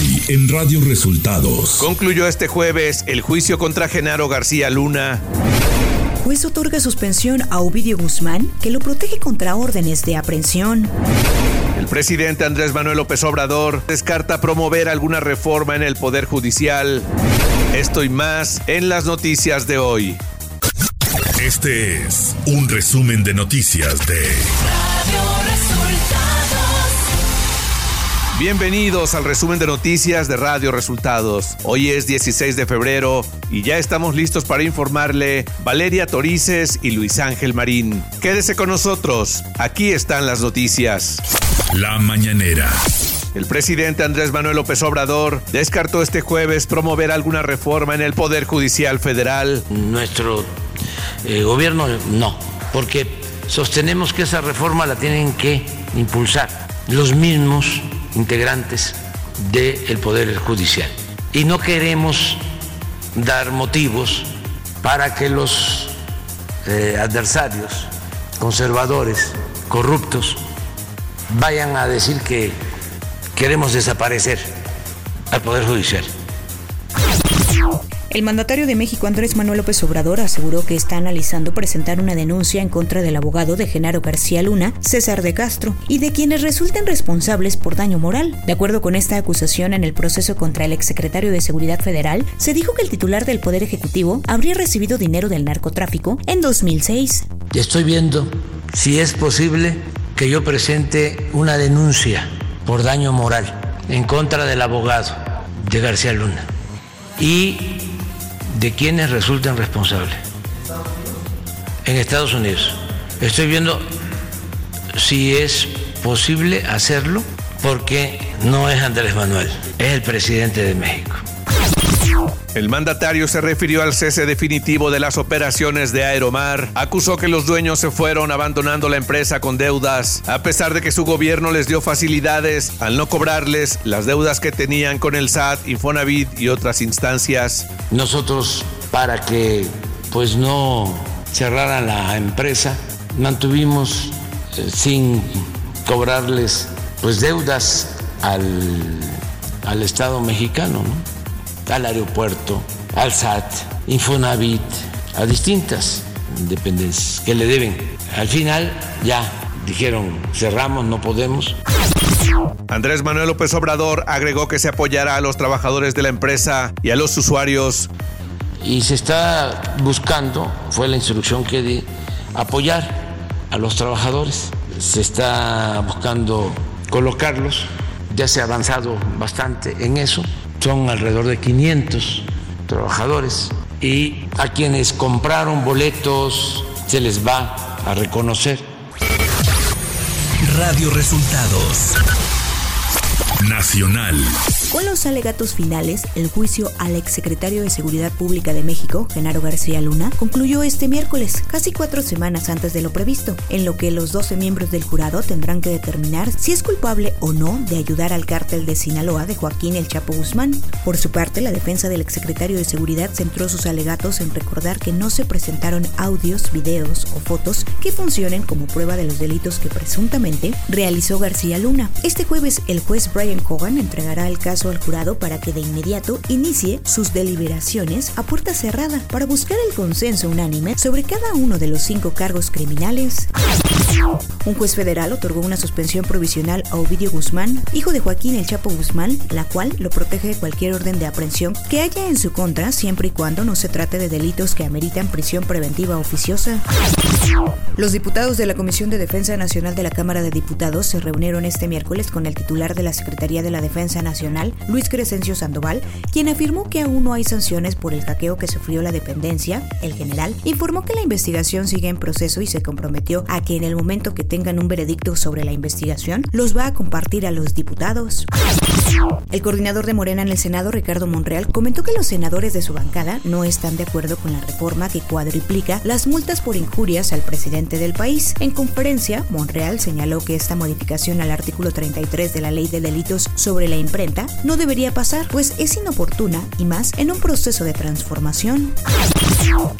Hoy en Radio Resultados. Concluyó este jueves el juicio contra Genaro García Luna. Juez otorga suspensión a Ovidio Guzmán, que lo protege contra órdenes de aprehensión. El presidente Andrés Manuel López Obrador descarta promover alguna reforma en el Poder Judicial. Esto y más en las noticias de hoy. Este es un resumen de noticias de Radio Resultados. Bienvenidos al resumen de noticias de Radio Resultados. Hoy es 16 de febrero y ya estamos listos para informarle Valeria Torices y Luis Ángel Marín. Quédese con nosotros, aquí están las noticias. La mañanera. El presidente Andrés Manuel López Obrador descartó este jueves promover alguna reforma en el Poder Judicial Federal. Nuestro eh, gobierno no, porque sostenemos que esa reforma la tienen que impulsar los mismos integrantes del Poder Judicial. Y no queremos dar motivos para que los eh, adversarios conservadores, corruptos, vayan a decir que queremos desaparecer al Poder Judicial. El mandatario de México, Andrés Manuel López Obrador, aseguró que está analizando presentar una denuncia en contra del abogado de Genaro García Luna, César de Castro, y de quienes resulten responsables por daño moral. De acuerdo con esta acusación en el proceso contra el exsecretario de Seguridad Federal, se dijo que el titular del Poder Ejecutivo habría recibido dinero del narcotráfico en 2006. Estoy viendo si es posible que yo presente una denuncia por daño moral en contra del abogado de García Luna. Y de quienes resulten responsables. En Estados Unidos. Estoy viendo si es posible hacerlo porque no es Andrés Manuel, es el presidente de México. El mandatario se refirió al cese definitivo de las operaciones de Aeromar, acusó que los dueños se fueron abandonando la empresa con deudas, a pesar de que su gobierno les dio facilidades al no cobrarles las deudas que tenían con el SAT, Infonavit y otras instancias. Nosotros, para que pues no cerraran la empresa, mantuvimos eh, sin cobrarles pues deudas al, al Estado mexicano, ¿no? Al aeropuerto, al SAT, Infonavit, a distintas dependencias que le deben. Al final ya dijeron, cerramos, no podemos. Andrés Manuel López Obrador agregó que se apoyará a los trabajadores de la empresa y a los usuarios. Y se está buscando, fue la instrucción que di, apoyar a los trabajadores. Se está buscando colocarlos, ya se ha avanzado bastante en eso son alrededor de 500 trabajadores y a quienes compraron boletos se les va a reconocer. Radio Resultados Nacional. Con los alegatos finales, el juicio al exsecretario de Seguridad Pública de México, Genaro García Luna, concluyó este miércoles, casi cuatro semanas antes de lo previsto, en lo que los 12 miembros del jurado tendrán que determinar si es culpable o no de ayudar al cártel de Sinaloa de Joaquín El Chapo Guzmán. Por su parte, la defensa del exsecretario de Seguridad centró sus alegatos en recordar que no se presentaron audios, videos o fotos que funcionen como prueba de los delitos que presuntamente realizó García Luna. Este jueves, el juez Brian Cogan entregará el caso al jurado para que de inmediato inicie sus deliberaciones a puerta cerrada para buscar el consenso unánime sobre cada uno de los cinco cargos criminales. Un juez federal otorgó una suspensión provisional a Ovidio Guzmán, hijo de Joaquín El Chapo Guzmán, la cual lo protege de cualquier orden de aprehensión que haya en su contra siempre y cuando no se trate de delitos que ameritan prisión preventiva oficiosa. Los diputados de la Comisión de Defensa Nacional de la Cámara de Diputados se reunieron este miércoles con el titular de la Secretaría de la Defensa Nacional, Luis Crescencio Sandoval, quien afirmó que aún no hay sanciones por el hackeo que sufrió la dependencia. El general informó que la investigación sigue en proceso y se comprometió a que en el momento que tengan un veredicto sobre la investigación, los va a compartir a los diputados. El coordinador de Morena en el Senado, Ricardo Monreal, comentó que los senadores de su bancada no están de acuerdo con la reforma que cuadriplica las multas por injurias al presidente del país. En conferencia, Monreal señaló que esta modificación al artículo 33 de la Ley de Delitos sobre la Imprenta no debería pasar, pues es inoportuna y más en un proceso de transformación.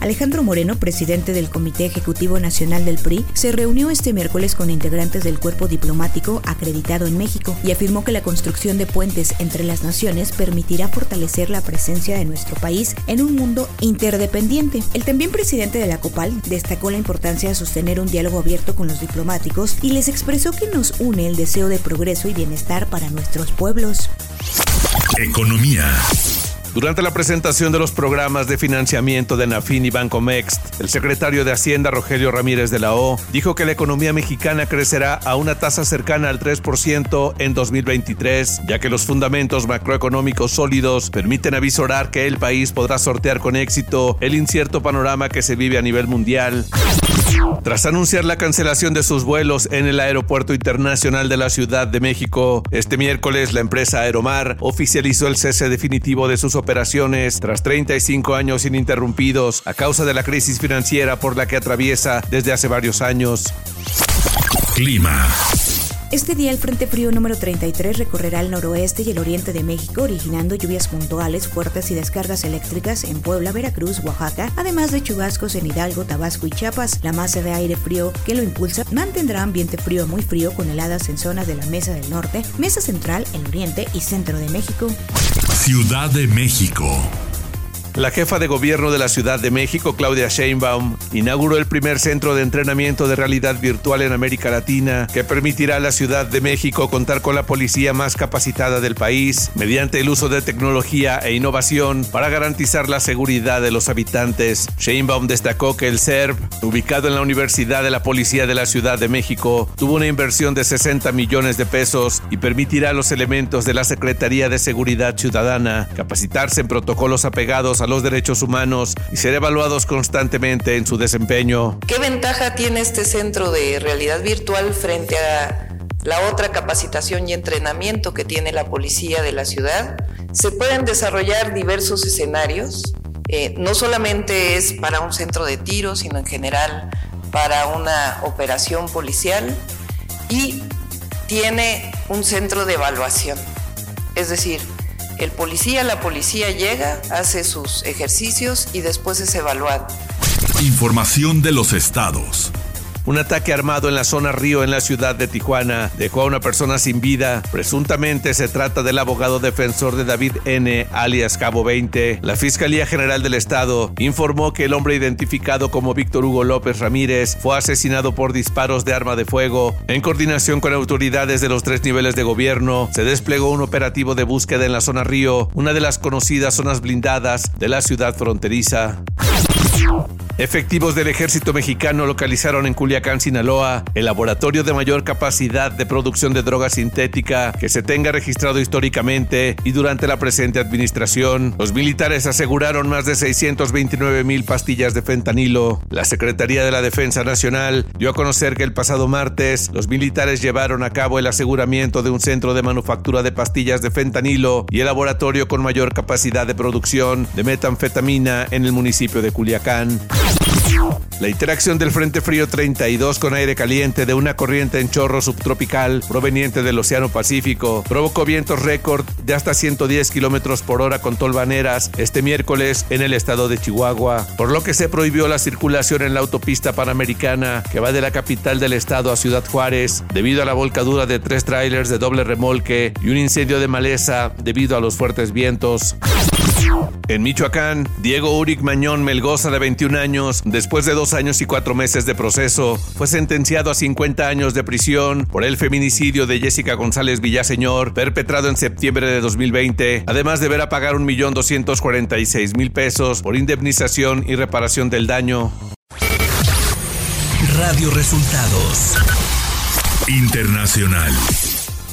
Alejandro Moreno, presidente del Comité Ejecutivo Nacional del PRI, se reunió este miércoles con integrantes del cuerpo diplomático acreditado en México y afirmó que la construcción de puentes entre las naciones permitirá fortalecer la presencia de nuestro país en un mundo interdependiente. El también presidente de la COPAL destacó la importancia de sostener un diálogo abierto con los diplomáticos y les expresó que nos une el deseo de progreso y bienestar para nuestros pueblos. Economía. Durante la presentación de los programas de financiamiento de Nafin y Banco Mext, el secretario de Hacienda Rogelio Ramírez de la O dijo que la economía mexicana crecerá a una tasa cercana al 3% en 2023, ya que los fundamentos macroeconómicos sólidos permiten avisorar que el país podrá sortear con éxito el incierto panorama que se vive a nivel mundial. Tras anunciar la cancelación de sus vuelos en el Aeropuerto Internacional de la Ciudad de México, este miércoles la empresa Aeromar oficializó el cese definitivo de sus operaciones tras 35 años ininterrumpidos a causa de la crisis financiera por la que atraviesa desde hace varios años. Clima. Este día el Frente Frío número 33 recorrerá el noroeste y el oriente de México, originando lluvias puntuales, fuertes y descargas eléctricas en Puebla, Veracruz, Oaxaca, además de chubascos en Hidalgo, Tabasco y Chiapas. La masa de aire frío que lo impulsa mantendrá ambiente frío muy frío con heladas en zonas de la Mesa del Norte, Mesa Central, el Oriente y Centro de México. Ciudad de México. La jefa de gobierno de la Ciudad de México, Claudia Sheinbaum, inauguró el primer centro de entrenamiento de realidad virtual en América Latina que permitirá a la Ciudad de México contar con la policía más capacitada del país mediante el uso de tecnología e innovación para garantizar la seguridad de los habitantes. Sheinbaum destacó que el CERB, ubicado en la Universidad de la Policía de la Ciudad de México, tuvo una inversión de 60 millones de pesos y permitirá a los elementos de la Secretaría de Seguridad Ciudadana capacitarse en protocolos apegados a los derechos humanos y ser evaluados constantemente en su desempeño. ¿Qué ventaja tiene este centro de realidad virtual frente a la otra capacitación y entrenamiento que tiene la policía de la ciudad? Se pueden desarrollar diversos escenarios. Eh, no solamente es para un centro de tiro, sino en general para una operación policial y tiene un centro de evaluación. Es decir, el policía, la policía llega, hace sus ejercicios y después es evaluado. Información de los estados. Un ataque armado en la zona Río en la ciudad de Tijuana dejó a una persona sin vida. Presuntamente se trata del abogado defensor de David N., alias Cabo 20. La Fiscalía General del Estado informó que el hombre identificado como Víctor Hugo López Ramírez fue asesinado por disparos de arma de fuego. En coordinación con autoridades de los tres niveles de gobierno, se desplegó un operativo de búsqueda en la zona Río, una de las conocidas zonas blindadas de la ciudad fronteriza. Efectivos del ejército mexicano localizaron en Culiacán, Sinaloa, el laboratorio de mayor capacidad de producción de droga sintética que se tenga registrado históricamente y durante la presente administración. Los militares aseguraron más de 629 mil pastillas de fentanilo. La Secretaría de la Defensa Nacional dio a conocer que el pasado martes los militares llevaron a cabo el aseguramiento de un centro de manufactura de pastillas de fentanilo y el laboratorio con mayor capacidad de producción de metanfetamina en el municipio de Culiacán. La interacción del Frente Frío 32 con aire caliente de una corriente en chorro subtropical proveniente del Océano Pacífico provocó vientos récord de hasta 110 kilómetros por hora con tolvaneras este miércoles en el estado de Chihuahua, por lo que se prohibió la circulación en la autopista panamericana que va de la capital del estado a Ciudad Juárez debido a la volcadura de tres trailers de doble remolque y un incendio de maleza debido a los fuertes vientos. En Michoacán, Diego Uric Mañón Melgoza, de 21 años, después de dos años y cuatro meses de proceso, fue sentenciado a 50 años de prisión por el feminicidio de Jessica González Villaseñor, perpetrado en septiembre de 2020, además de ver a pagar 1.246.000 pesos por indemnización y reparación del daño. Radio Resultados Internacional.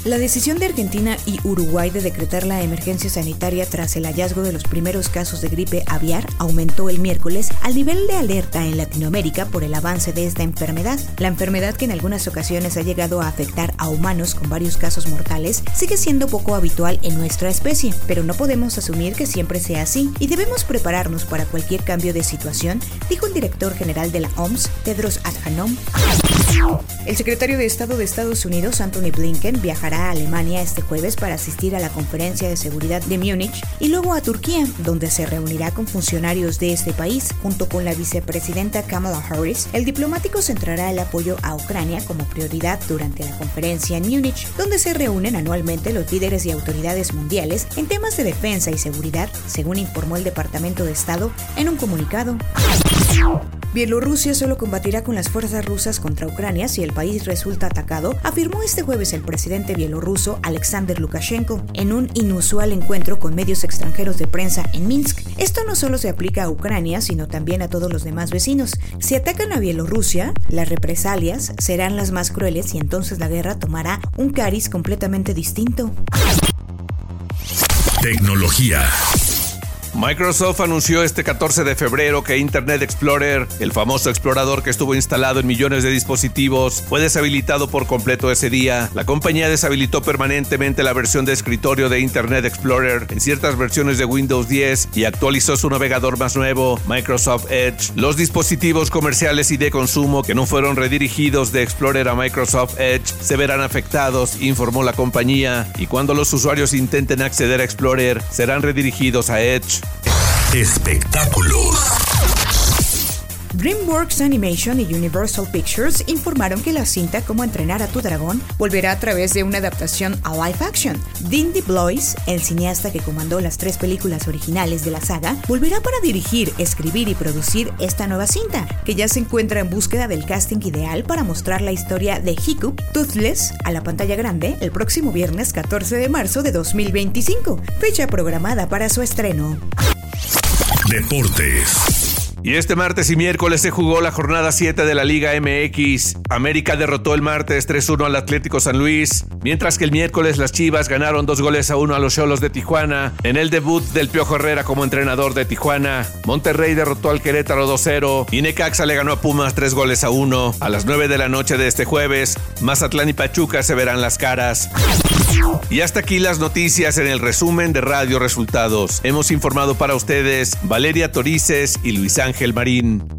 La decisión de Argentina y Uruguay de decretar la emergencia sanitaria tras el hallazgo de los primeros casos de gripe aviar aumentó el miércoles al nivel de alerta en Latinoamérica por el avance de esta enfermedad. La enfermedad que en algunas ocasiones ha llegado a afectar a humanos con varios casos mortales sigue siendo poco habitual en nuestra especie, pero no podemos asumir que siempre sea así y debemos prepararnos para cualquier cambio de situación, dijo el director general de la OMS, Tedros Adhanom El secretario de Estado de Estados Unidos, Anthony Blinken, viajará a Alemania este jueves para asistir a la Conferencia de Seguridad de Múnich y luego a Turquía, donde se reunirá con funcionarios de este país. Junto con la vicepresidenta Kamala Harris, el diplomático centrará el apoyo a Ucrania como prioridad durante la conferencia en Múnich, donde se reúnen anualmente los líderes y autoridades mundiales en temas de defensa y seguridad, según informó el Departamento de Estado en un comunicado. Bielorrusia solo combatirá con las fuerzas rusas contra Ucrania si el país resulta atacado, afirmó este jueves el presidente bielorruso Alexander Lukashenko en un inusual encuentro con medios extranjeros de prensa en Minsk. Esto no solo se aplica a Ucrania, sino también a todos los demás vecinos. Si atacan a Bielorrusia, las represalias serán las más crueles y entonces la guerra tomará un cariz completamente distinto. Tecnología. Microsoft anunció este 14 de febrero que Internet Explorer, el famoso explorador que estuvo instalado en millones de dispositivos, fue deshabilitado por completo ese día. La compañía deshabilitó permanentemente la versión de escritorio de Internet Explorer en ciertas versiones de Windows 10 y actualizó su navegador más nuevo, Microsoft Edge. Los dispositivos comerciales y de consumo que no fueron redirigidos de Explorer a Microsoft Edge se verán afectados, informó la compañía, y cuando los usuarios intenten acceder a Explorer, serán redirigidos a Edge. Espectáculos. DreamWorks Animation y Universal Pictures informaron que la cinta Cómo entrenar a tu dragón volverá a través de una adaptación a live action. Dindy Blois, el cineasta que comandó las tres películas originales de la saga, volverá para dirigir, escribir y producir esta nueva cinta, que ya se encuentra en búsqueda del casting ideal para mostrar la historia de Hiccup Toothless a la pantalla grande el próximo viernes 14 de marzo de 2025, fecha programada para su estreno. Deportes. Y este martes y miércoles se jugó la jornada 7 de la Liga MX. América derrotó el martes 3-1 al Atlético San Luis, mientras que el miércoles las Chivas ganaron dos goles a uno a los Cholos de Tijuana en el debut del Piojo Herrera como entrenador de Tijuana. Monterrey derrotó al Querétaro 2-0 y Necaxa le ganó a Pumas tres goles a uno. A las 9 de la noche de este jueves, Mazatlán y Pachuca se verán las caras. Y hasta aquí las noticias en el resumen de Radio Resultados. Hemos informado para ustedes Valeria Torices y Luis Ángel Marín.